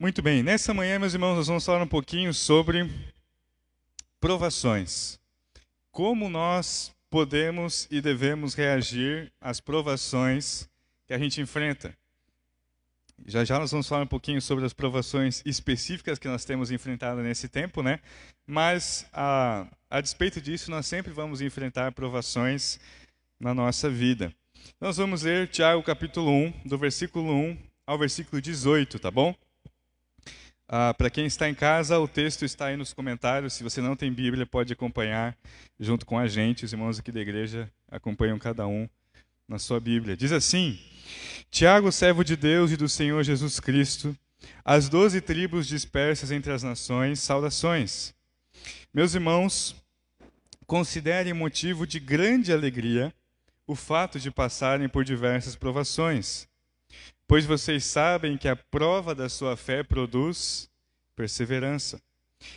Muito bem, nessa manhã, meus irmãos, nós vamos falar um pouquinho sobre provações. Como nós podemos e devemos reagir às provações que a gente enfrenta. Já já nós vamos falar um pouquinho sobre as provações específicas que nós temos enfrentado nesse tempo, né? Mas a, a despeito disso, nós sempre vamos enfrentar provações na nossa vida. Nós vamos ler Tiago capítulo 1, do versículo 1 ao versículo 18, tá bom? Ah, Para quem está em casa, o texto está aí nos comentários. Se você não tem Bíblia, pode acompanhar junto com a gente. Os irmãos aqui da igreja acompanham cada um na sua Bíblia. Diz assim: Tiago, servo de Deus e do Senhor Jesus Cristo, as doze tribos dispersas entre as nações, saudações. Meus irmãos, considerem motivo de grande alegria o fato de passarem por diversas provações, pois vocês sabem que a prova da sua fé produz perseverança.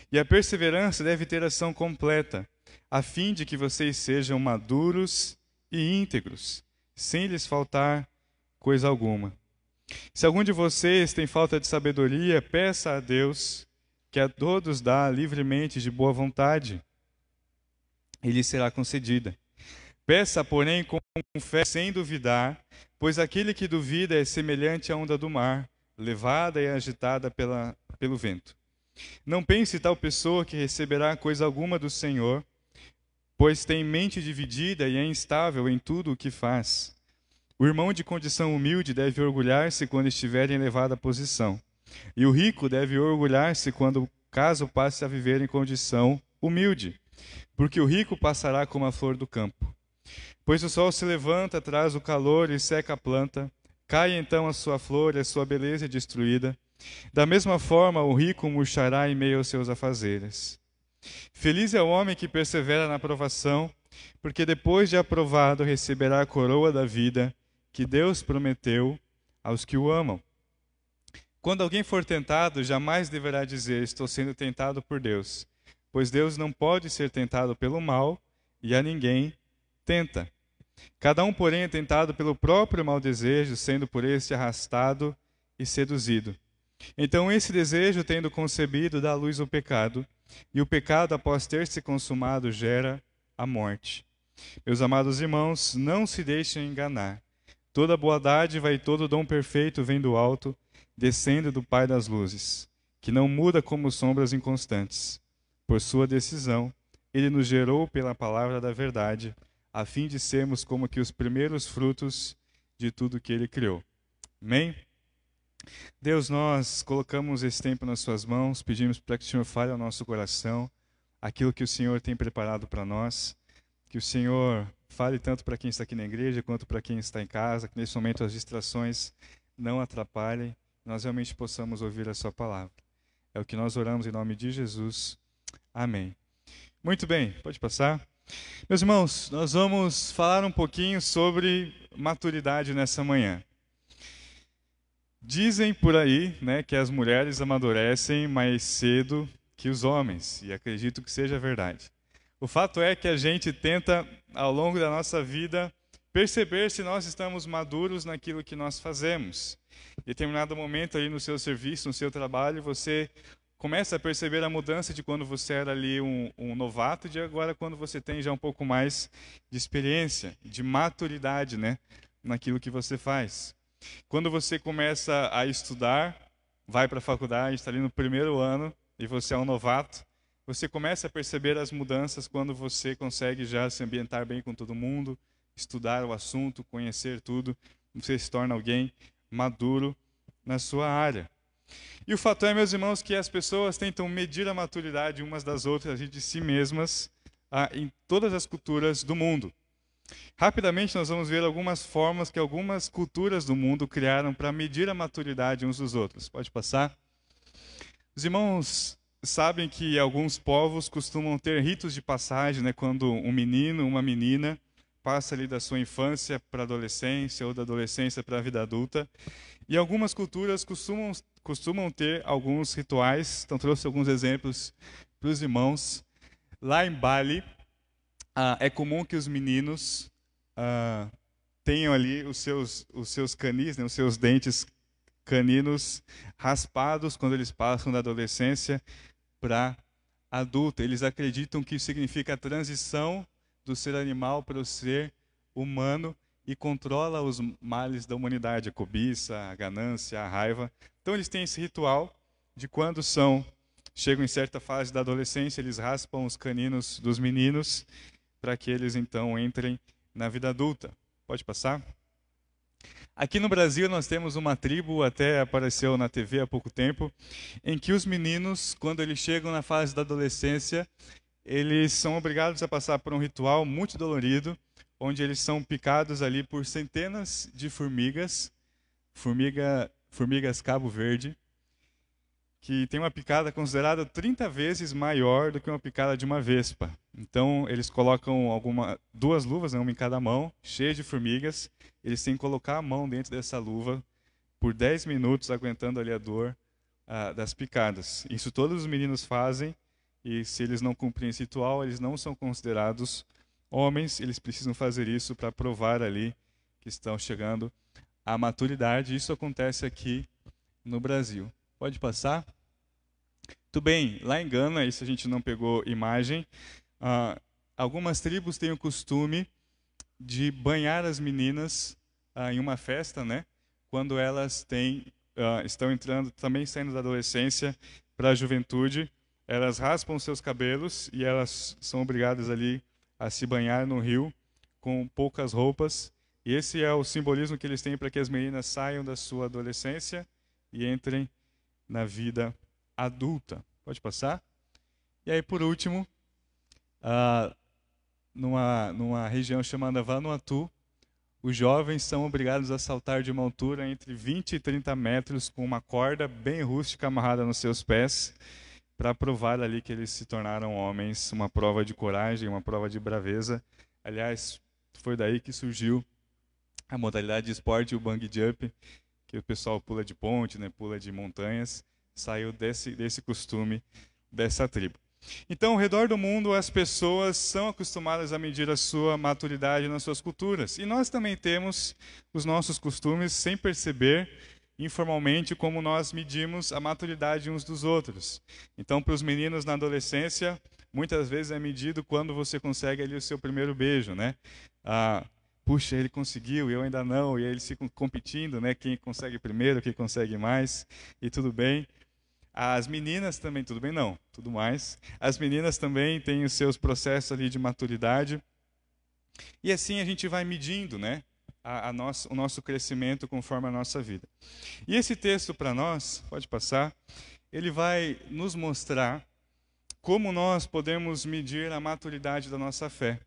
E a perseverança deve ter ação completa, a fim de que vocês sejam maduros e íntegros, sem lhes faltar coisa alguma. Se algum de vocês tem falta de sabedoria, peça a Deus, que a todos dá livremente de boa vontade, e lhe será concedida. Peça, porém, com fé, sem duvidar, pois aquele que duvida é semelhante à onda do mar, levada e agitada pela, pelo vento. Não pense tal pessoa que receberá coisa alguma do Senhor, pois tem mente dividida e é instável em tudo o que faz. O irmão de condição humilde deve orgulhar-se quando estiver em elevada posição, e o rico deve orgulhar-se quando caso passe a viver em condição humilde, porque o rico passará como a flor do campo. Pois o sol se levanta, traz o calor e seca a planta, cai então a sua flor e a sua beleza é destruída. Da mesma forma, o rico murchará em meio aos seus afazeres. Feliz é o homem que persevera na provação, porque depois de aprovado receberá a coroa da vida que Deus prometeu aos que o amam. Quando alguém for tentado, jamais deverá dizer: Estou sendo tentado por Deus, pois Deus não pode ser tentado pelo mal e a ninguém tenta. Cada um, porém, é tentado pelo próprio mau desejo, sendo por este arrastado e seduzido. Então, esse desejo, tendo concebido, dá luz ao pecado, e o pecado, após ter se consumado, gera a morte. Meus amados irmãos, não se deixem enganar. Toda boa dádiva e todo dom perfeito vem do alto, descendo do Pai das luzes, que não muda como sombras inconstantes. Por sua decisão, ele nos gerou pela palavra da verdade, a fim de sermos como que os primeiros frutos de tudo que ele criou. Amém? Deus, nós colocamos esse tempo nas suas mãos, pedimos para que o Senhor fale ao nosso coração aquilo que o Senhor tem preparado para nós, que o Senhor fale tanto para quem está aqui na igreja quanto para quem está em casa, que nesse momento as distrações não atrapalhem, nós realmente possamos ouvir a sua palavra. É o que nós oramos em nome de Jesus. Amém. Muito bem, pode passar. Meus irmãos, nós vamos falar um pouquinho sobre maturidade nessa manhã. Dizem por aí né, que as mulheres amadurecem mais cedo que os homens, e acredito que seja verdade. O fato é que a gente tenta, ao longo da nossa vida, perceber se nós estamos maduros naquilo que nós fazemos. Em determinado momento ali no seu serviço, no seu trabalho, você começa a perceber a mudança de quando você era ali um, um novato de agora quando você tem já um pouco mais de experiência, de maturidade, né, naquilo que você faz. Quando você começa a estudar, vai para a faculdade, está ali no primeiro ano e você é um novato, você começa a perceber as mudanças quando você consegue já se ambientar bem com todo mundo, estudar o assunto, conhecer tudo, você se torna alguém maduro na sua área. E o fato é, meus irmãos, que as pessoas tentam medir a maturidade umas das outras e de si mesmas ah, em todas as culturas do mundo. Rapidamente nós vamos ver algumas formas que algumas culturas do mundo criaram para medir a maturidade uns dos outros. Pode passar? Os irmãos sabem que alguns povos costumam ter ritos de passagem, né, quando um menino, uma menina passa ali da sua infância para a adolescência ou da adolescência para a vida adulta. E algumas culturas costumam, costumam ter alguns rituais, então trouxe alguns exemplos para os irmãos. Lá em Bali, ah, é comum que os meninos ah, tenham ali os seus, os seus canis, né, os seus dentes caninos raspados quando eles passam da adolescência para adulta. Eles acreditam que significa a transição do ser animal para o ser humano e controla os males da humanidade, a cobiça, a ganância, a raiva. Então eles têm esse ritual de quando são chegam em certa fase da adolescência, eles raspam os caninos dos meninos para que eles então entrem na vida adulta. Pode passar? Aqui no Brasil nós temos uma tribo, até apareceu na TV há pouco tempo, em que os meninos, quando eles chegam na fase da adolescência, eles são obrigados a passar por um ritual muito dolorido, onde eles são picados ali por centenas de formigas, formiga, formigas cabo verde, que tem uma picada considerada 30 vezes maior do que uma picada de uma vespa. Então, eles colocam alguma, duas luvas, né, uma em cada mão, cheias de formigas. Eles têm que colocar a mão dentro dessa luva por 10 minutos, aguentando ali a dor ah, das picadas. Isso todos os meninos fazem, e se eles não cumprem esse ritual, eles não são considerados homens. Eles precisam fazer isso para provar ali que estão chegando à maturidade. Isso acontece aqui no Brasil. Pode passar? Tudo bem, lá em Gana, isso a gente não pegou imagem, uh, algumas tribos têm o costume de banhar as meninas uh, em uma festa, né? Quando elas têm, uh, estão entrando, também saindo da adolescência para a juventude, elas raspam seus cabelos e elas são obrigadas ali a se banhar no rio com poucas roupas. E esse é o simbolismo que eles têm para que as meninas saiam da sua adolescência e entrem na vida adulta. Pode passar? E aí, por último, uh, numa, numa região chamada Vanuatu, os jovens são obrigados a saltar de uma altura entre 20 e 30 metros com uma corda bem rústica amarrada nos seus pés para provar ali que eles se tornaram homens, uma prova de coragem, uma prova de braveza. Aliás, foi daí que surgiu a modalidade de esporte, o bungee jump, que o pessoal pula de ponte, né, pula de montanhas, saiu desse, desse costume dessa tribo. Então, ao redor do mundo, as pessoas são acostumadas a medir a sua maturidade nas suas culturas. E nós também temos os nossos costumes sem perceber, informalmente, como nós medimos a maturidade uns dos outros. Então, para os meninos na adolescência, muitas vezes é medido quando você consegue ali o seu primeiro beijo, né? Ah, puxa, ele conseguiu, eu ainda não, e eles ficam competindo, né? Quem consegue primeiro, quem consegue mais, e tudo bem. As meninas também, tudo bem? Não, tudo mais. As meninas também têm os seus processos ali de maturidade. E assim a gente vai medindo, né? A, a nosso, o nosso crescimento conforme a nossa vida. E esse texto para nós, pode passar, ele vai nos mostrar como nós podemos medir a maturidade da nossa fé.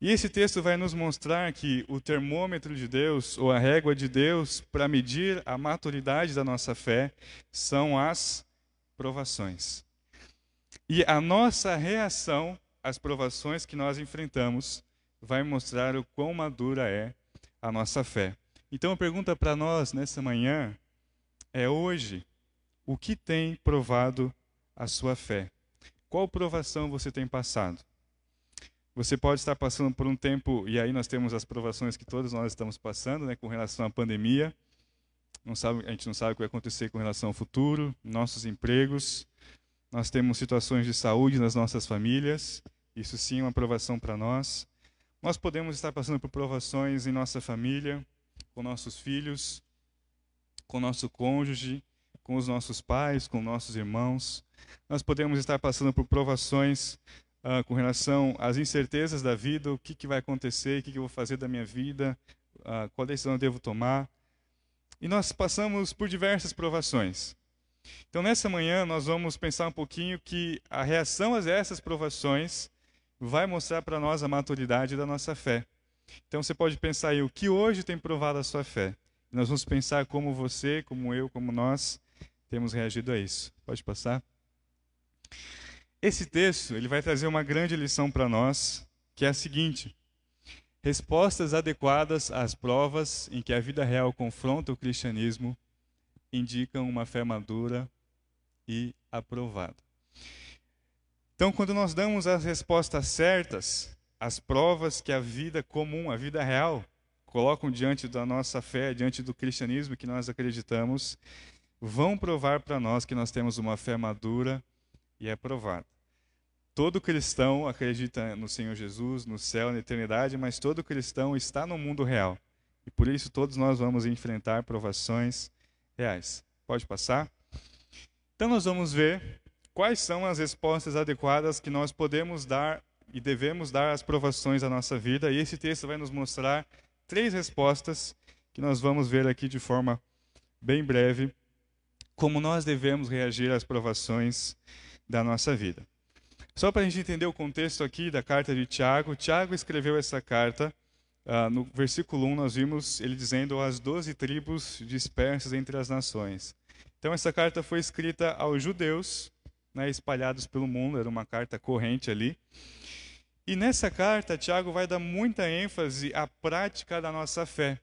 E esse texto vai nos mostrar que o termômetro de Deus, ou a régua de Deus, para medir a maturidade da nossa fé, são as provações. E a nossa reação às provações que nós enfrentamos vai mostrar o quão madura é a nossa fé. Então a pergunta para nós nessa manhã é hoje, o que tem provado a sua fé? Qual provação você tem passado? Você pode estar passando por um tempo, e aí nós temos as provações que todos nós estamos passando, né, com relação à pandemia. Sabe, a gente não sabe o que vai acontecer com relação ao futuro, nossos empregos. Nós temos situações de saúde nas nossas famílias. Isso sim é uma provação para nós. Nós podemos estar passando por provações em nossa família, com nossos filhos, com nosso cônjuge, com os nossos pais, com nossos irmãos. Nós podemos estar passando por provações uh, com relação às incertezas da vida, o que, que vai acontecer, o que, que eu vou fazer da minha vida, uh, qual decisão eu devo tomar. E nós passamos por diversas provações. Então, nessa manhã, nós vamos pensar um pouquinho que a reação a essas provações vai mostrar para nós a maturidade da nossa fé. Então, você pode pensar aí o que hoje tem provado a sua fé. Nós vamos pensar como você, como eu, como nós temos reagido a isso. Pode passar? Esse texto ele vai trazer uma grande lição para nós, que é a seguinte: respostas adequadas às provas em que a vida real confronta o cristianismo indicam uma fé madura e aprovada. Então, quando nós damos as respostas certas às provas que a vida comum, a vida real, colocam diante da nossa fé, diante do cristianismo que nós acreditamos, vão provar para nós que nós temos uma fé madura e é provada. Todo cristão acredita no Senhor Jesus, no céu, na eternidade, mas todo cristão está no mundo real. E por isso todos nós vamos enfrentar provações reais. Pode passar? Então nós vamos ver quais são as respostas adequadas que nós podemos dar e devemos dar às provações da nossa vida. E esse texto vai nos mostrar três respostas que nós vamos ver aqui de forma bem breve, como nós devemos reagir às provações da nossa vida. Só para a gente entender o contexto aqui da carta de Tiago, Tiago escreveu essa carta, uh, no versículo 1 nós vimos ele dizendo as doze tribos dispersas entre as nações. Então essa carta foi escrita aos judeus, né, espalhados pelo mundo, era uma carta corrente ali. E nessa carta, Tiago vai dar muita ênfase à prática da nossa fé.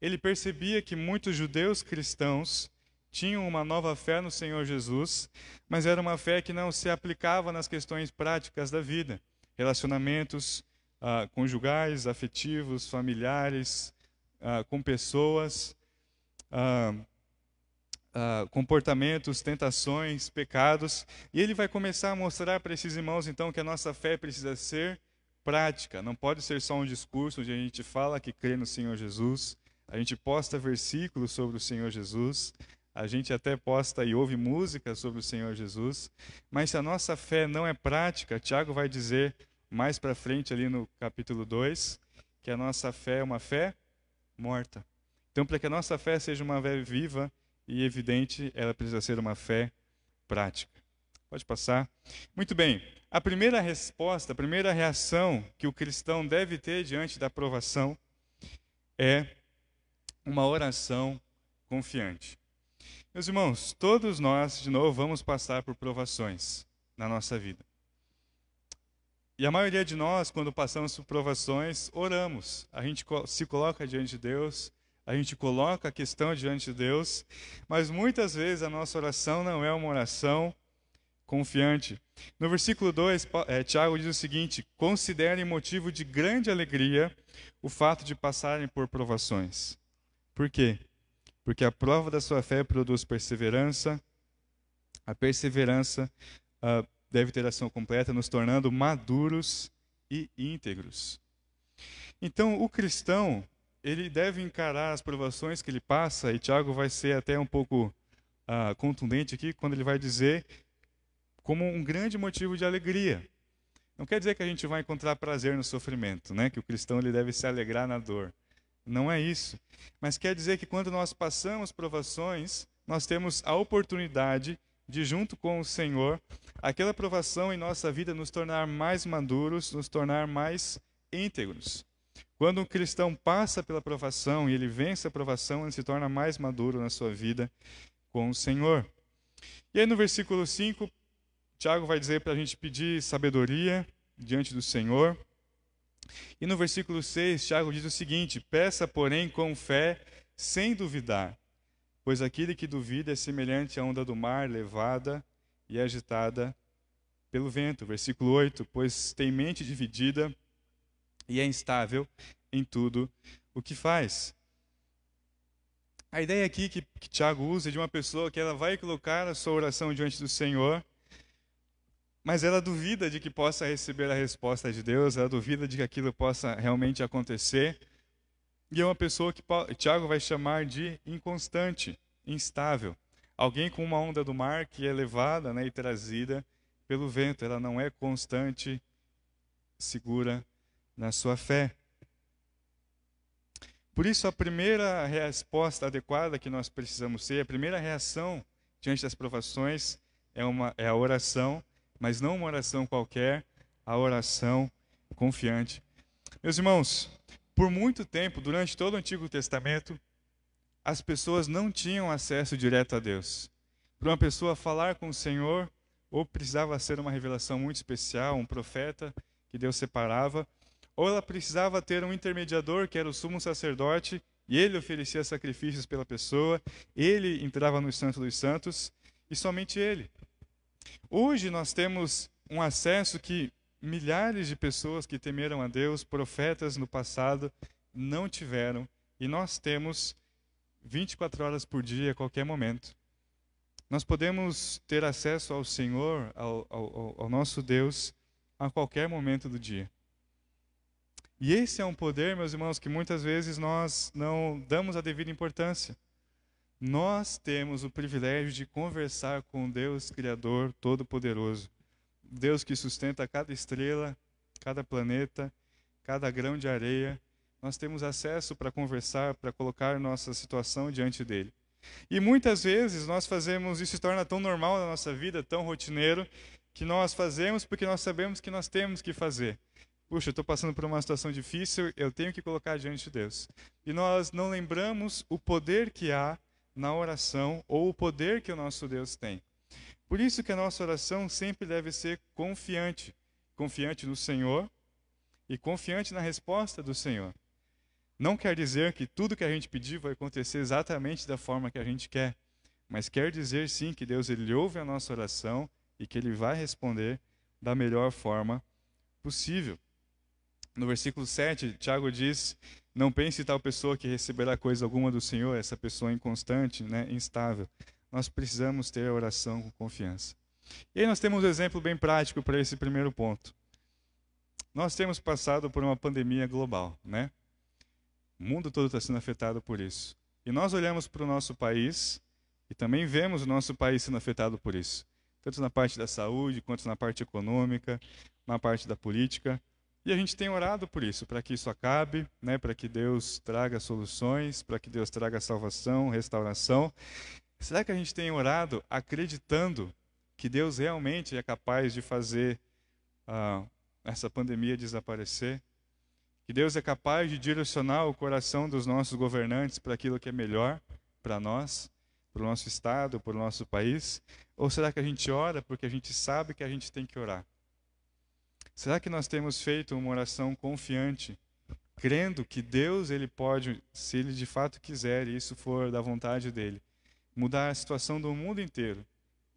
Ele percebia que muitos judeus cristãos tinham uma nova fé no Senhor Jesus, mas era uma fé que não se aplicava nas questões práticas da vida, relacionamentos ah, conjugais, afetivos, familiares, ah, com pessoas. Ah, uh, comportamentos, tentações, pecados. E ele vai começar a mostrar para esses irmãos, então, que a nossa fé precisa ser prática. Não pode ser só um discurso onde a gente fala que crê no Senhor Jesus, a gente posta versículos sobre o Senhor Jesus, a gente até posta e ouve música sobre o Senhor Jesus, mas se a nossa fé não é prática, Tiago vai dizer mais para frente ali no capítulo 2, que a nossa fé é uma fé morta. Então, para que a nossa fé seja uma fé viva, e evidente, ela precisa ser uma fé prática. Pode passar. Muito bem. A primeira resposta, a primeira reação que o cristão deve ter diante da provação é uma oração confiante. Meus irmãos, todos nós, de novo, vamos passar por provações na nossa vida. E a maioria de nós, quando passamos por provações, oramos. A gente se coloca diante de Deus, a gente coloca a questão diante de Deus, mas muitas vezes a nossa oração não é uma oração confiante. No versículo 2, é, Tiago diz o seguinte: Considerem motivo de grande alegria o fato de passarem por provações. Por quê? Porque a prova da sua fé produz perseverança, a perseverança uh, deve ter ação completa, nos tornando maduros e íntegros. Então, o cristão, ele deve encarar as provações que ele passa, e Tiago vai ser até um pouco uh, contundente aqui quando ele vai dizer como um grande motivo de alegria. Não quer dizer que a gente vai encontrar prazer no sofrimento, né? que o cristão ele deve se alegrar na dor. Não é isso. Mas quer dizer que quando nós passamos provações, nós temos a oportunidade de, junto com o Senhor, aquela provação em nossa vida nos tornar mais maduros, nos tornar mais íntegros. Quando um cristão passa pela provação e ele vence a provação, ele se torna mais maduro na sua vida com o Senhor. E aí no versículo 5, Tiago vai dizer para a gente pedir sabedoria diante do Senhor. E no versículo 6, Tiago diz o seguinte: Peça, porém, com fé, sem duvidar, pois aquele que duvida é semelhante à onda do mar, levada e agitada pelo vento. Versículo 8: Pois tem mente dividida e é instável em tudo o que faz. A ideia aqui que, que Tiago usa é de uma pessoa que ela vai colocar a sua oração diante do Senhor, mas ela duvida de que possa receber a resposta de Deus, ela duvida de que aquilo possa realmente acontecer. E é uma pessoa que Tiago vai chamar de inconstante, instável. Alguém com uma onda do mar que é levada né, e trazida pelo vento. Ela não é constante, segura na sua fé. Por isso, a primeira resposta adequada que nós precisamos ter, a primeira reação diante das provações é, uma, é a oração, mas não uma oração qualquer, a oração confiante. Meus irmãos, por muito tempo, durante todo o Antigo Testamento, as pessoas não tinham acesso direto a Deus. Para uma pessoa falar com o Senhor, ou precisava ser uma revelação muito especial, um profeta que Deus separava, ou ela precisava ter um intermediador, que era o sumo sacerdote, e ele oferecia sacrifícios pela pessoa, ele entrava no Santo dos Santos, e somente ele. Hoje nós temos um acesso que milhares de pessoas que temeram a Deus, profetas no passado, não tiveram e nós temos 24 horas por dia, a qualquer momento. Nós podemos ter acesso ao Senhor, ao, ao, ao nosso Deus, a qualquer momento do dia. E esse é um poder, meus irmãos, que muitas vezes nós não damos a devida importância. Nós temos o privilégio de conversar com Deus Criador Todo-Poderoso, Deus que sustenta cada estrela, cada planeta, cada grão de areia. Nós temos acesso para conversar, para colocar nossa situação diante dele. E muitas vezes nós fazemos isso se torna tão normal na nossa vida, tão rotineiro, que nós fazemos porque nós sabemos que nós temos que fazer. Puxa, estou passando por uma situação difícil, eu tenho que colocar diante de Deus. E nós não lembramos o poder que há na oração ou o poder que o nosso Deus tem. Por isso que a nossa oração sempre deve ser confiante, confiante no Senhor e confiante na resposta do Senhor. Não quer dizer que tudo que a gente pedir vai acontecer exatamente da forma que a gente quer, mas quer dizer sim que Deus ele ouve a nossa oração e que ele vai responder da melhor forma possível. No versículo 7, Tiago diz: Não pense tal pessoa que receberá coisa alguma do Senhor, essa pessoa inconstante, né, instável. Nós precisamos ter a oração com confiança. E aí nós temos um exemplo bem prático para esse primeiro ponto. Nós temos passado por uma pandemia global, né? O mundo todo está sendo afetado por isso. E nós olhamos para o nosso país e também vemos o nosso país sendo afetado por isso. Tanto na parte da saúde, quanto na parte econômica, na parte da política. E a gente tem orado por isso, para que isso acabe, né, para que Deus traga soluções, para que Deus traga salvação, restauração. Será que a gente tem orado acreditando que Deus realmente é capaz de fazer uh, essa pandemia desaparecer? Que Deus é capaz de direcionar o coração dos nossos governantes para aquilo que é melhor para nós, para o nosso Estado, para o nosso país? Ou será que a gente ora porque a gente sabe que a gente tem que orar? Será que nós temos feito uma oração confiante, crendo que Deus ele pode, se ele de fato quiser, e isso for da vontade dele, mudar a situação do mundo inteiro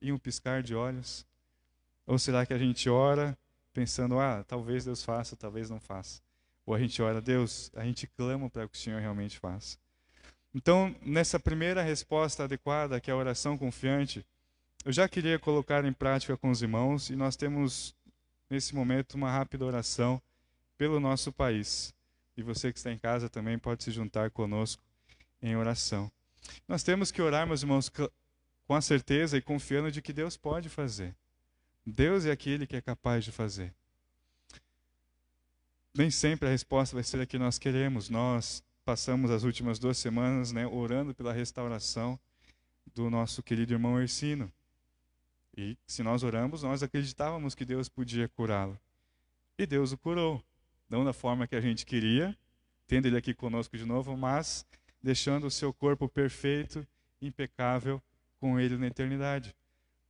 em um piscar de olhos? Ou será que a gente ora pensando, ah, talvez Deus faça, talvez não faça? Ou a gente ora, Deus, a gente clama para que o Senhor realmente faça. Então, nessa primeira resposta adequada, que é a oração confiante, eu já queria colocar em prática com os irmãos e nós temos nesse momento, uma rápida oração pelo nosso país. E você que está em casa também pode se juntar conosco em oração. Nós temos que orar, meus irmãos, com a certeza e confiando de que Deus pode fazer. Deus é aquele que é capaz de fazer. Nem sempre a resposta vai ser a que nós queremos. Nós passamos as últimas duas semanas né, orando pela restauração do nosso querido irmão Ercino. E se nós oramos, nós acreditávamos que Deus podia curá-lo. E Deus o curou. Não da forma que a gente queria, tendo ele aqui conosco de novo, mas deixando o seu corpo perfeito, impecável, com ele na eternidade.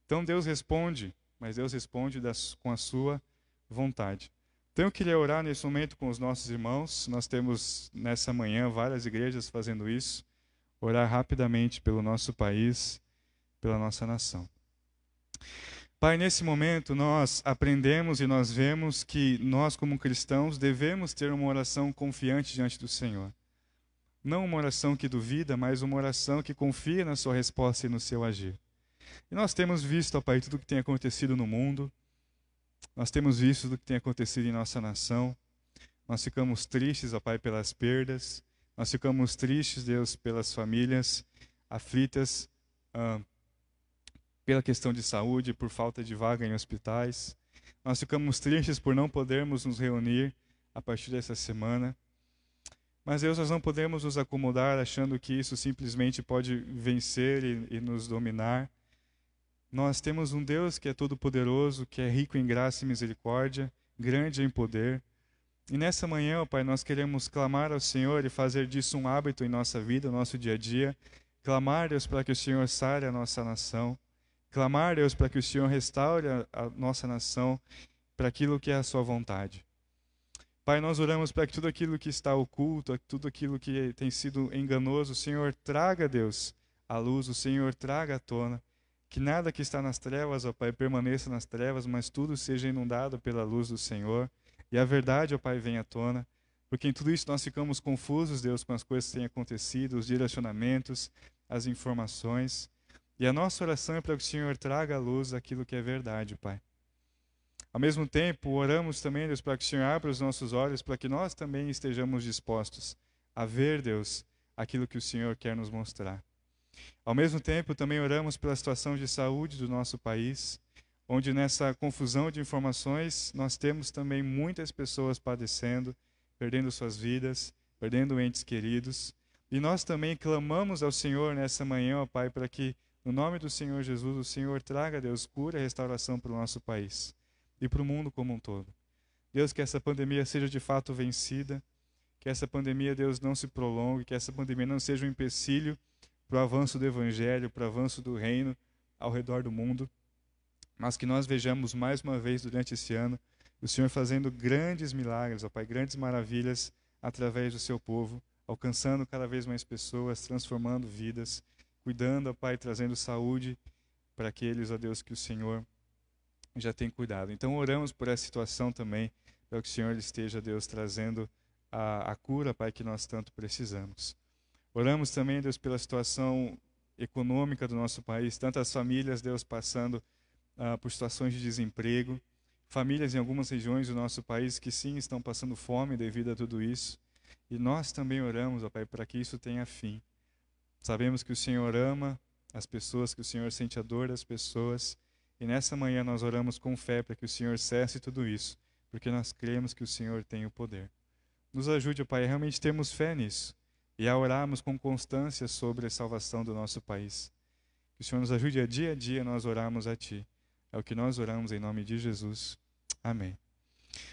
Então Deus responde, mas Deus responde das, com a sua vontade. Então eu queria orar nesse momento com os nossos irmãos. Nós temos nessa manhã várias igrejas fazendo isso. Orar rapidamente pelo nosso país, pela nossa nação. Pai, nesse momento nós aprendemos e nós vemos que nós, como cristãos, devemos ter uma oração confiante diante do Senhor. Não uma oração que duvida, mas uma oração que confia na Sua resposta e no seu agir. E nós temos visto, ó Pai, tudo o que tem acontecido no mundo, nós temos visto tudo o que tem acontecido em nossa nação, nós ficamos tristes, ó Pai, pelas perdas, nós ficamos tristes, Deus, pelas famílias aflitas. Pela questão de saúde, por falta de vaga em hospitais. Nós ficamos tristes por não podermos nos reunir a partir dessa semana. Mas Deus, nós não podemos nos acomodar achando que isso simplesmente pode vencer e, e nos dominar. Nós temos um Deus que é todo-poderoso, que é rico em graça e misericórdia, grande em poder. E nessa manhã, ó Pai, nós queremos clamar ao Senhor e fazer disso um hábito em nossa vida, no nosso dia a dia. Clamar, Deus, para que o Senhor sare a nossa nação. Clamar, Deus, para que o Senhor restaure a, a nossa nação para aquilo que é a sua vontade. Pai, nós oramos para que tudo aquilo que está oculto, tudo aquilo que tem sido enganoso, o Senhor traga, Deus, à luz, o Senhor traga à tona. Que nada que está nas trevas, ó Pai, permaneça nas trevas, mas tudo seja inundado pela luz do Senhor. E a verdade, ó Pai, venha à tona. Porque em tudo isso nós ficamos confusos, Deus, com as coisas que têm acontecido, os direcionamentos, as informações. E a nossa oração é para que o Senhor traga à luz aquilo que é verdade, Pai. Ao mesmo tempo, oramos também, Deus, para que o Senhor abra os nossos olhos, para que nós também estejamos dispostos a ver, Deus, aquilo que o Senhor quer nos mostrar. Ao mesmo tempo, também oramos pela situação de saúde do nosso país, onde nessa confusão de informações nós temos também muitas pessoas padecendo, perdendo suas vidas, perdendo entes queridos. E nós também clamamos ao Senhor nessa manhã, ó Pai, para que, no nome do Senhor Jesus, o Senhor traga, Deus, cura e restauração para o nosso país e para o mundo como um todo. Deus, que essa pandemia seja de fato vencida, que essa pandemia, Deus, não se prolongue, que essa pandemia não seja um empecilho para o avanço do Evangelho, para o avanço do reino ao redor do mundo, mas que nós vejamos mais uma vez durante esse ano o Senhor fazendo grandes milagres, ó Pai, grandes maravilhas através do seu povo, alcançando cada vez mais pessoas, transformando vidas, cuidando, ó Pai, trazendo saúde para aqueles, ó Deus, que o Senhor já tem cuidado. Então oramos por essa situação também, para que o Senhor esteja, Deus, trazendo a, a cura, Pai, que nós tanto precisamos. Oramos também, Deus, pela situação econômica do nosso país, tantas famílias, Deus, passando uh, por situações de desemprego, famílias em algumas regiões do nosso país que sim estão passando fome devido a tudo isso. E nós também oramos, ó Pai, para que isso tenha fim. Sabemos que o Senhor ama as pessoas, que o Senhor sente a dor das pessoas e nessa manhã nós oramos com fé para que o Senhor cesse tudo isso, porque nós cremos que o Senhor tem o poder. Nos ajude, Pai, realmente termos fé nisso e a orarmos com constância sobre a salvação do nosso país. Que o Senhor nos ajude a dia a dia nós orarmos a Ti. É o que nós oramos em nome de Jesus. Amém.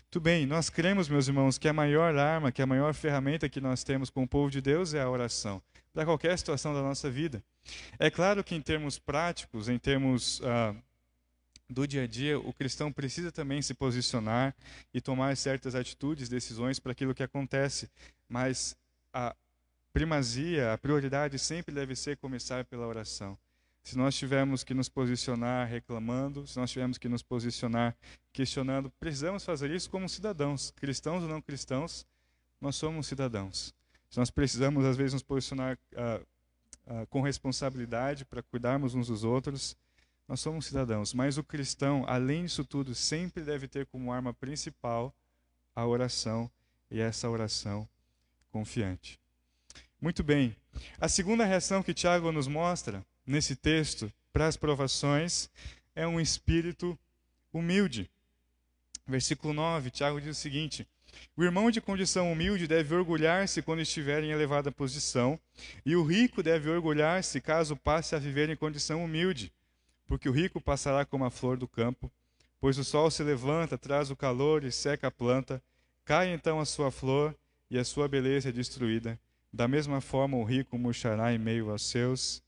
Muito bem, nós cremos, meus irmãos, que a maior arma, que a maior ferramenta que nós temos com o povo de Deus é a oração, para qualquer situação da nossa vida. É claro que em termos práticos, em termos uh, do dia a dia, o cristão precisa também se posicionar e tomar certas atitudes, decisões para aquilo que acontece. Mas a primazia, a prioridade sempre deve ser começar pela oração. Se nós tivermos que nos posicionar reclamando, se nós tivermos que nos posicionar questionando, precisamos fazer isso como cidadãos, cristãos ou não cristãos, nós somos cidadãos. Nós precisamos, às vezes, nos posicionar uh, uh, com responsabilidade para cuidarmos uns dos outros, nós somos cidadãos, mas o cristão, além disso tudo, sempre deve ter como arma principal a oração e essa oração confiante. Muito bem. A segunda reação que Tiago nos mostra nesse texto para as provações é um espírito humilde. Versículo 9, Tiago diz o seguinte: O irmão de condição humilde deve orgulhar-se quando estiver em elevada posição, e o rico deve orgulhar-se caso passe a viver em condição humilde porque o rico passará como a flor do campo, pois o sol se levanta, traz o calor e seca a planta, cai então a sua flor e a sua beleza é destruída. Da mesma forma, o rico murchará em meio aos seus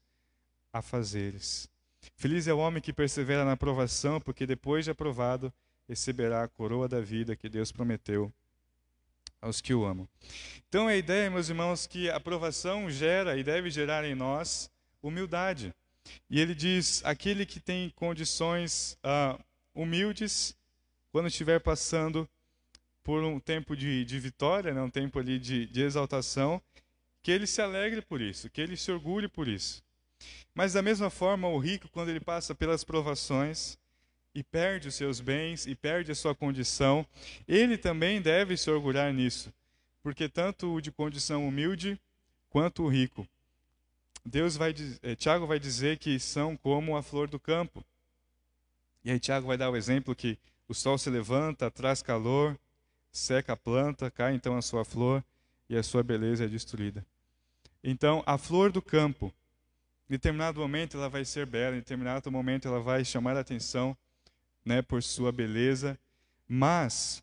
afazeres. Feliz é o homem que persevera na aprovação, porque depois de aprovado, receberá a coroa da vida que Deus prometeu aos que o amam. Então a ideia, meus irmãos, que a aprovação gera e deve gerar em nós humildade. E ele diz: aquele que tem condições uh, humildes, quando estiver passando por um tempo de, de vitória, né, um tempo ali de, de exaltação, que ele se alegre por isso, que ele se orgulhe por isso. Mas da mesma forma, o rico, quando ele passa pelas provações e perde os seus bens e perde a sua condição, ele também deve se orgulhar nisso, porque tanto o de condição humilde quanto o rico Deus vai, eh, Tiago vai dizer que são como a flor do campo. E aí Tiago vai dar o exemplo que o sol se levanta, traz calor, seca a planta, cai então a sua flor e a sua beleza é destruída. Então, a flor do campo, em determinado momento ela vai ser bela, em determinado momento ela vai chamar a atenção, né, por sua beleza, mas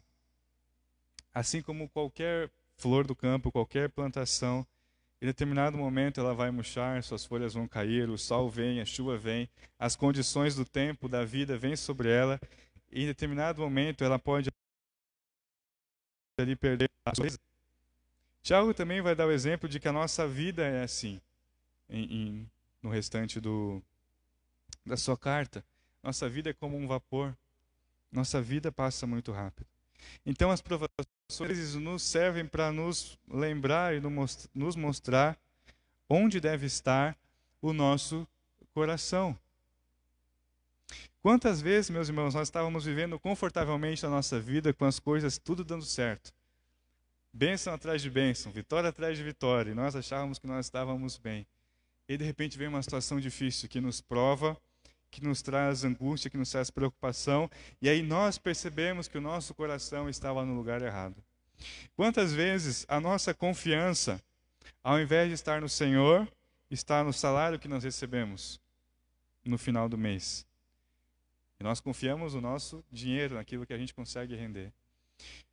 assim como qualquer flor do campo, qualquer plantação, em determinado momento ela vai murchar, suas folhas vão cair, o sol vem, a chuva vem, as condições do tempo, da vida vêm sobre ela, e em determinado momento ela pode ali perder a coisa. Tiago também vai dar o exemplo de que a nossa vida é assim, em, em, no restante do, da sua carta. Nossa vida é como um vapor. Nossa vida passa muito rápido. Então as provações nos servem para nos lembrar e nos mostrar onde deve estar o nosso coração. Quantas vezes, meus irmãos, nós estávamos vivendo confortavelmente a nossa vida com as coisas tudo dando certo? Bênção atrás de bênção, vitória atrás de vitória, e nós achávamos que nós estávamos bem. E de repente vem uma situação difícil que nos prova, que nos traz angústia, que nos traz preocupação, e aí nós percebemos que o nosso coração estava no lugar errado. Quantas vezes a nossa confiança, ao invés de estar no Senhor, está no salário que nós recebemos no final do mês? E nós confiamos o nosso dinheiro naquilo que a gente consegue render.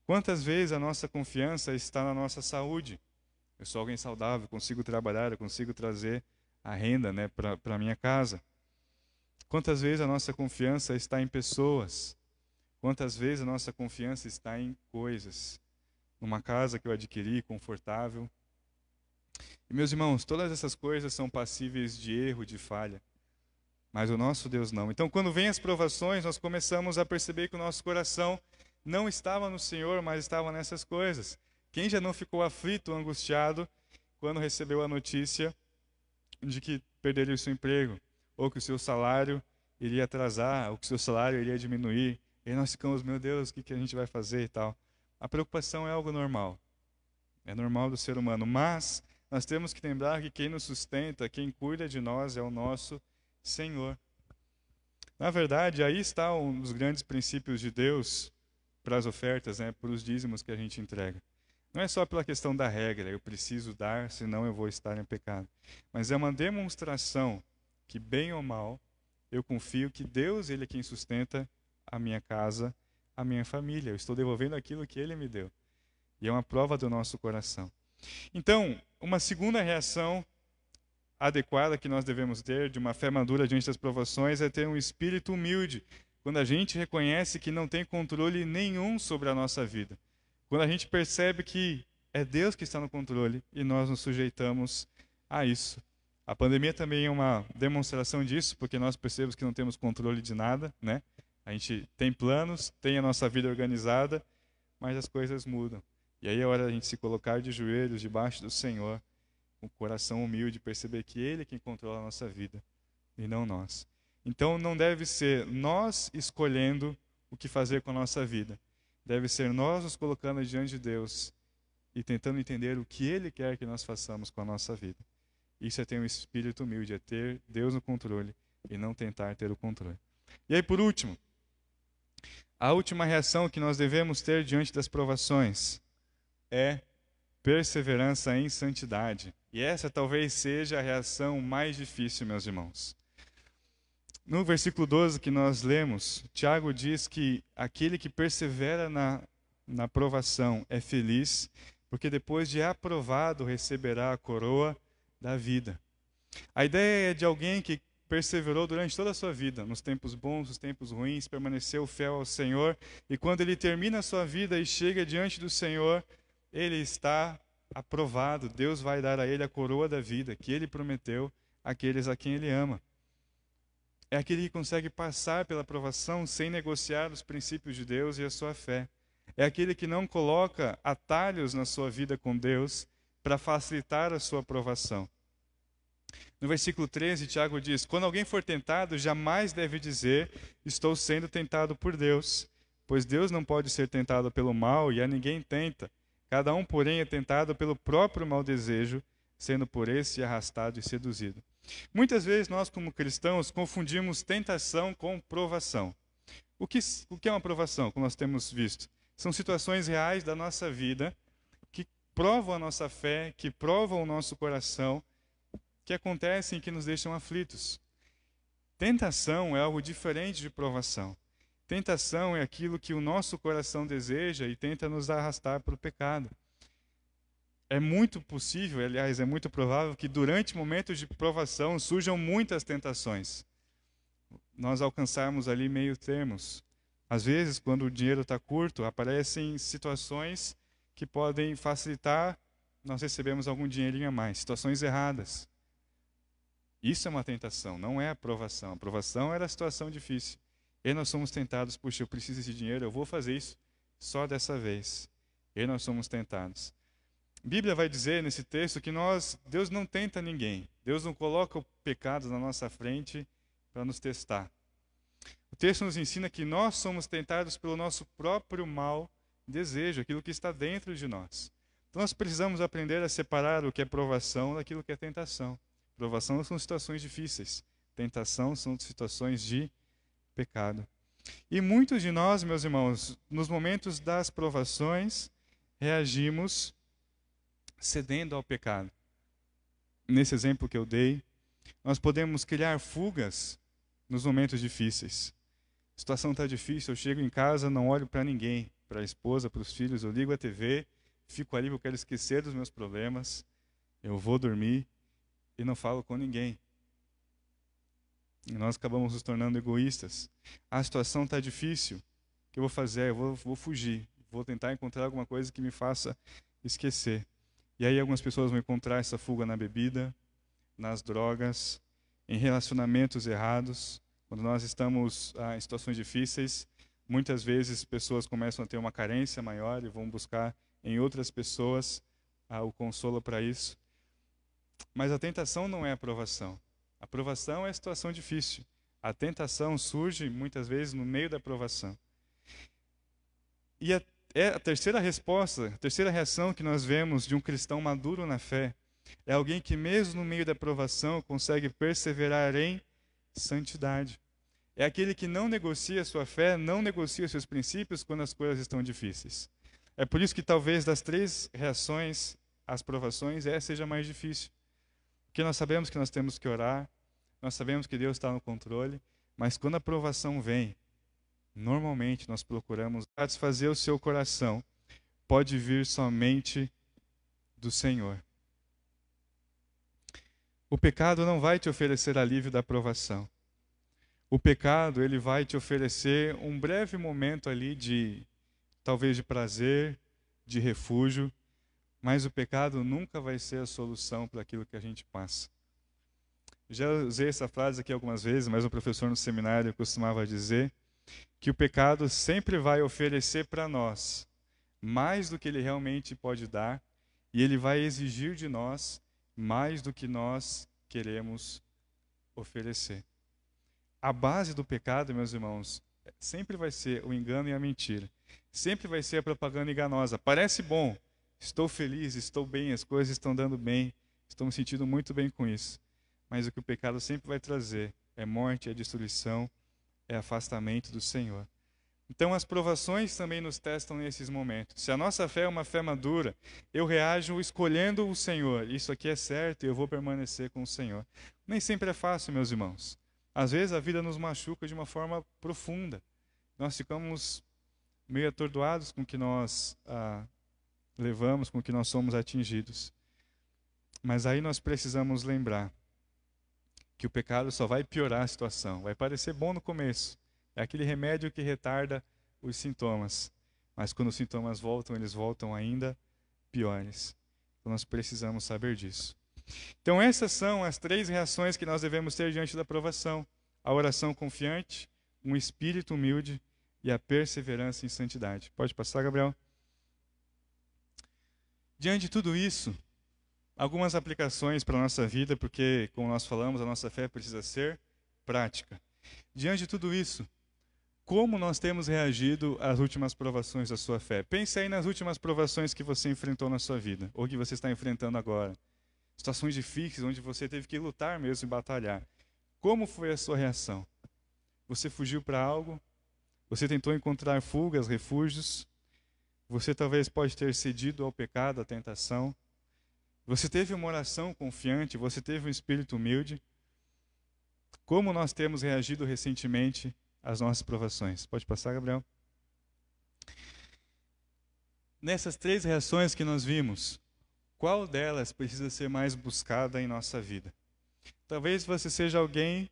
Quantas vezes a nossa confiança está na nossa saúde? Eu sou alguém saudável, consigo trabalhar, eu consigo trazer a renda né, para a minha casa. Quantas vezes a nossa confiança está em pessoas? Quantas vezes a nossa confiança está em coisas? Numa casa que eu adquiri, confortável. E meus irmãos, todas essas coisas são passíveis de erro, de falha mas o nosso Deus não. Então, quando vem as provações, nós começamos a perceber que o nosso coração não estava no Senhor, mas estava nessas coisas. Quem já não ficou aflito, angustiado, quando recebeu a notícia de que perderia o seu emprego, ou que o seu salário iria atrasar, ou que o seu salário iria diminuir? E nós ficamos, meu Deus, o que, a gente vai fazer e tal. A preocupação é algo normal. É normal do ser humano. Mas nós temos que lembrar que quem nos sustenta, quem cuida de nós é o nosso Senhor. Na verdade, aí está um dos grandes princípios de Deus para as ofertas, né, para os dízimos que a gente entrega. Não é só pela questão da regra, eu preciso dar, senão eu vou estar em pecado. Mas é uma demonstração que, bem ou mal, eu confio que Deus ele é quem sustenta a minha casa, a minha família. Eu estou devolvendo aquilo que Ele me deu. E é uma prova do nosso coração. Então, uma segunda reação adequada que nós devemos ter de uma fé madura diante das provações é ter um espírito humilde, quando a gente reconhece que não tem controle nenhum sobre a nossa vida. Quando a gente percebe que é Deus que está no controle e nós nos sujeitamos a isso. A pandemia também é uma demonstração disso, porque nós percebemos que não temos controle de nada, né? A gente tem planos, tem a nossa vida organizada, mas as coisas mudam. E aí é hora da gente se colocar de joelhos debaixo do Senhor com o coração humilde, perceber que Ele é quem controla a nossa vida e não nós. Então não deve ser nós escolhendo o que fazer com a nossa vida. Deve ser nós nos colocando diante de Deus e tentando entender o que Ele quer que nós façamos com a nossa vida. Isso é ter um espírito humilde, é ter Deus no controle e não tentar ter o controle. E aí, por último, a última reação que nós devemos ter diante das provações é perseverança em santidade. E essa talvez seja a reação mais difícil, meus irmãos. No versículo 12 que nós lemos, Tiago diz que aquele que persevera na, na provação é feliz, porque depois de aprovado receberá a coroa da vida. A ideia é de alguém que perseverou durante toda a sua vida, nos tempos bons, nos tempos ruins, permaneceu fiel ao Senhor, e quando ele termina a sua vida e chega diante do Senhor, ele está aprovado. Deus vai dar a ele a coroa da vida que ele prometeu àqueles a quem ele ama. É aquele que consegue passar pela aprovação sem negociar os princípios de Deus e a sua fé. É aquele que não coloca atalhos na sua vida com Deus para facilitar a sua aprovação. No versículo 13, Tiago diz: Quando alguém for tentado, jamais deve dizer, Estou sendo tentado por Deus, pois Deus não pode ser tentado pelo mal e a ninguém tenta. Cada um, porém, é tentado pelo próprio mau desejo, sendo por esse arrastado e seduzido. Muitas vezes nós, como cristãos, confundimos tentação com provação. O que, o que é uma provação, como nós temos visto? São situações reais da nossa vida provam a nossa fé, que provam o nosso coração, que acontecem e que nos deixam aflitos. Tentação é algo diferente de provação. Tentação é aquilo que o nosso coração deseja e tenta nos arrastar para o pecado. É muito possível, aliás, é muito provável que durante momentos de provação surjam muitas tentações. Nós alcançarmos ali meio termos. Às vezes, quando o dinheiro está curto, aparecem situações que podem facilitar nós recebemos algum dinheirinho a mais, situações erradas. Isso é uma tentação, não é aprovação. A aprovação era a situação difícil. E nós somos tentados, puxa, eu preciso desse dinheiro, eu vou fazer isso, só dessa vez. E nós somos tentados. A Bíblia vai dizer nesse texto que nós, Deus não tenta ninguém. Deus não coloca o pecado na nossa frente para nos testar. O texto nos ensina que nós somos tentados pelo nosso próprio mal desejo, aquilo que está dentro de nós. Então nós precisamos aprender a separar o que é provação daquilo que é tentação. Provação são situações difíceis, tentação são situações de pecado. E muitos de nós, meus irmãos, nos momentos das provações, reagimos cedendo ao pecado. Nesse exemplo que eu dei, nós podemos criar fugas nos momentos difíceis. A situação está difícil, eu chego em casa, não olho para ninguém, para a esposa, para os filhos, eu ligo a TV, fico ali eu quero esquecer dos meus problemas, eu vou dormir e não falo com ninguém. E nós acabamos nos tornando egoístas. A situação está difícil, o que eu vou fazer? Eu vou, vou fugir, vou tentar encontrar alguma coisa que me faça esquecer. E aí algumas pessoas vão encontrar essa fuga na bebida, nas drogas, em relacionamentos errados. Quando nós estamos ah, em situações difíceis, muitas vezes pessoas começam a ter uma carência maior e vão buscar em outras pessoas ah, o consolo para isso. Mas a tentação não é a aprovação. A aprovação é a situação difícil. A tentação surge muitas vezes no meio da aprovação. E a é a terceira resposta, a terceira reação que nós vemos de um cristão maduro na fé é alguém que, mesmo no meio da provação, consegue perseverar em santidade. É aquele que não negocia sua fé, não negocia seus princípios quando as coisas estão difíceis. É por isso que talvez das três reações às provações, essa seja mais difícil. Porque nós sabemos que nós temos que orar, nós sabemos que Deus está no controle, mas quando a provação vem, Normalmente nós procuramos satisfazer o seu coração. Pode vir somente do Senhor. O pecado não vai te oferecer alívio da aprovação. O pecado, ele vai te oferecer um breve momento ali de talvez de prazer, de refúgio, mas o pecado nunca vai ser a solução para aquilo que a gente passa. Já usei essa frase aqui algumas vezes, mas o professor no seminário costumava dizer que o pecado sempre vai oferecer para nós mais do que ele realmente pode dar, e ele vai exigir de nós mais do que nós queremos oferecer. A base do pecado, meus irmãos, sempre vai ser o engano e a mentira. Sempre vai ser a propaganda enganosa. Parece bom, estou feliz, estou bem, as coisas estão dando bem, estou me sentindo muito bem com isso. Mas o que o pecado sempre vai trazer é morte, é destruição, é afastamento do Senhor. Então, as provações também nos testam nesses momentos. Se a nossa fé é uma fé madura, eu reajo escolhendo o Senhor. Isso aqui é certo e eu vou permanecer com o Senhor. Nem sempre é fácil, meus irmãos. Às vezes a vida nos machuca de uma forma profunda. Nós ficamos meio atordoados com o que nós ah, levamos, com o que nós somos atingidos. Mas aí nós precisamos lembrar que o pecado só vai piorar a situação. Vai parecer bom no começo. É aquele remédio que retarda os sintomas. Mas quando os sintomas voltam, eles voltam ainda piores. Então nós precisamos saber disso. Então essas são as três reações que nós devemos ter diante da provação: a oração confiante, um espírito humilde e a perseverança em santidade. Pode passar, Gabriel? Diante de tudo isso, algumas aplicações para a nossa vida, porque, como nós falamos, a nossa fé precisa ser prática. Diante de tudo isso, como nós temos reagido às últimas provações da sua fé? Pense aí nas últimas provações que você enfrentou na sua vida, ou que você está enfrentando agora. Situações difíceis, onde você teve que lutar mesmo e batalhar. Como foi a sua reação? Você fugiu para algo? Você tentou encontrar fugas, refúgios? Você talvez pode ter cedido ao pecado, à tentação? Você teve uma oração confiante, você teve um espírito humilde. Como nós temos reagido recentemente às nossas provações? Pode passar, Gabriel? Nessas três reações que nós vimos, qual delas precisa ser mais buscada em nossa vida? Talvez você seja alguém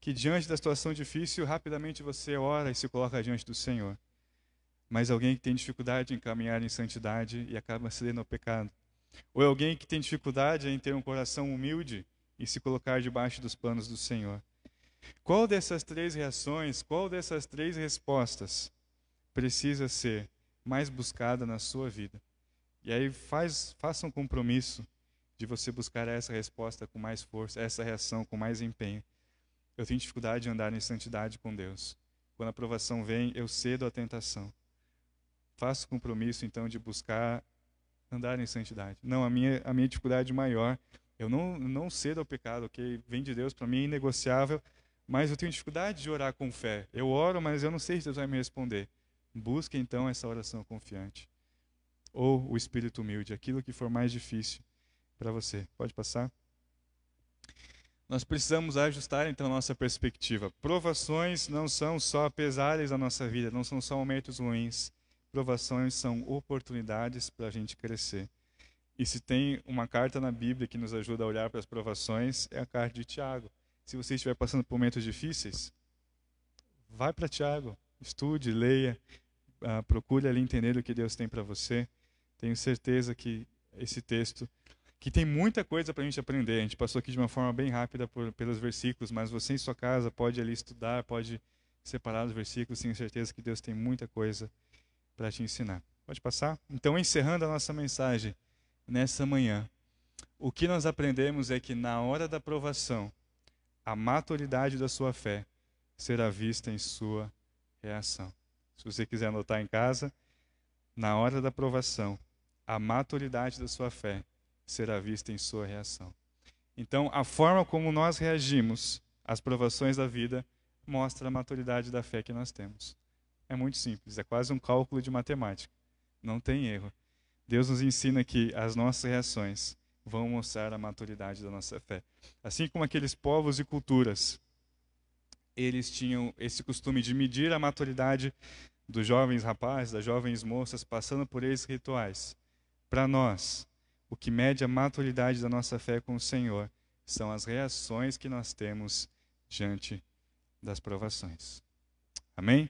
que, diante da situação difícil, rapidamente você ora e se coloca diante do Senhor. Mas alguém que tem dificuldade em caminhar em santidade e acaba cedendo ao pecado. Ou alguém que tem dificuldade em ter um coração humilde e se colocar debaixo dos planos do Senhor. Qual dessas três reações, qual dessas três respostas precisa ser mais buscada na sua vida. E aí faz, faça um compromisso de você buscar essa resposta com mais força, essa reação com mais empenho. Eu tenho dificuldade de andar em santidade com Deus. Quando a aprovação vem, eu cedo à tentação. Faço compromisso então de buscar andar em santidade. Não, a minha a minha dificuldade maior, eu não não cedo ao pecado, OK? Vem de Deus, para mim é inegociável, mas eu tenho dificuldade de orar com fé. Eu oro, mas eu não sei se Deus vai me responder. Busque então essa oração confiante. Ou o espírito humilde, aquilo que for mais difícil para você. Pode passar? Nós precisamos ajustar então nossa perspectiva. Provações não são só pesares da nossa vida, não são só momentos ruins. Provações são oportunidades para a gente crescer. E se tem uma carta na Bíblia que nos ajuda a olhar para as provações, é a carta de Tiago. Se você estiver passando por momentos difíceis, vai para Tiago, estude, leia, uh, procure ali entender o que Deus tem para você. Tenho certeza que esse texto, que tem muita coisa para a gente aprender, a gente passou aqui de uma forma bem rápida por, pelos versículos, mas você em sua casa pode ali estudar, pode separar os versículos, tenho certeza que Deus tem muita coisa para te ensinar. Pode passar? Então, encerrando a nossa mensagem nessa manhã, o que nós aprendemos é que na hora da provação, a maturidade da sua fé será vista em sua reação. Se você quiser anotar em casa, na hora da provação, a maturidade da sua fé será vista em sua reação. Então, a forma como nós reagimos às provações da vida mostra a maturidade da fé que nós temos. É muito simples, é quase um cálculo de matemática. Não tem erro. Deus nos ensina que as nossas reações vão mostrar a maturidade da nossa fé. Assim como aqueles povos e culturas, eles tinham esse costume de medir a maturidade dos jovens rapazes, das jovens moças, passando por esses rituais. Para nós, o que mede a maturidade da nossa fé com o Senhor são as reações que nós temos diante das provações. Amém?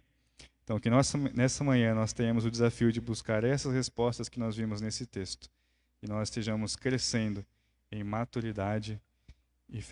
Então, que nessa manhã nós tenhamos o desafio de buscar essas respostas que nós vimos nesse texto e nós estejamos crescendo em maturidade e fé.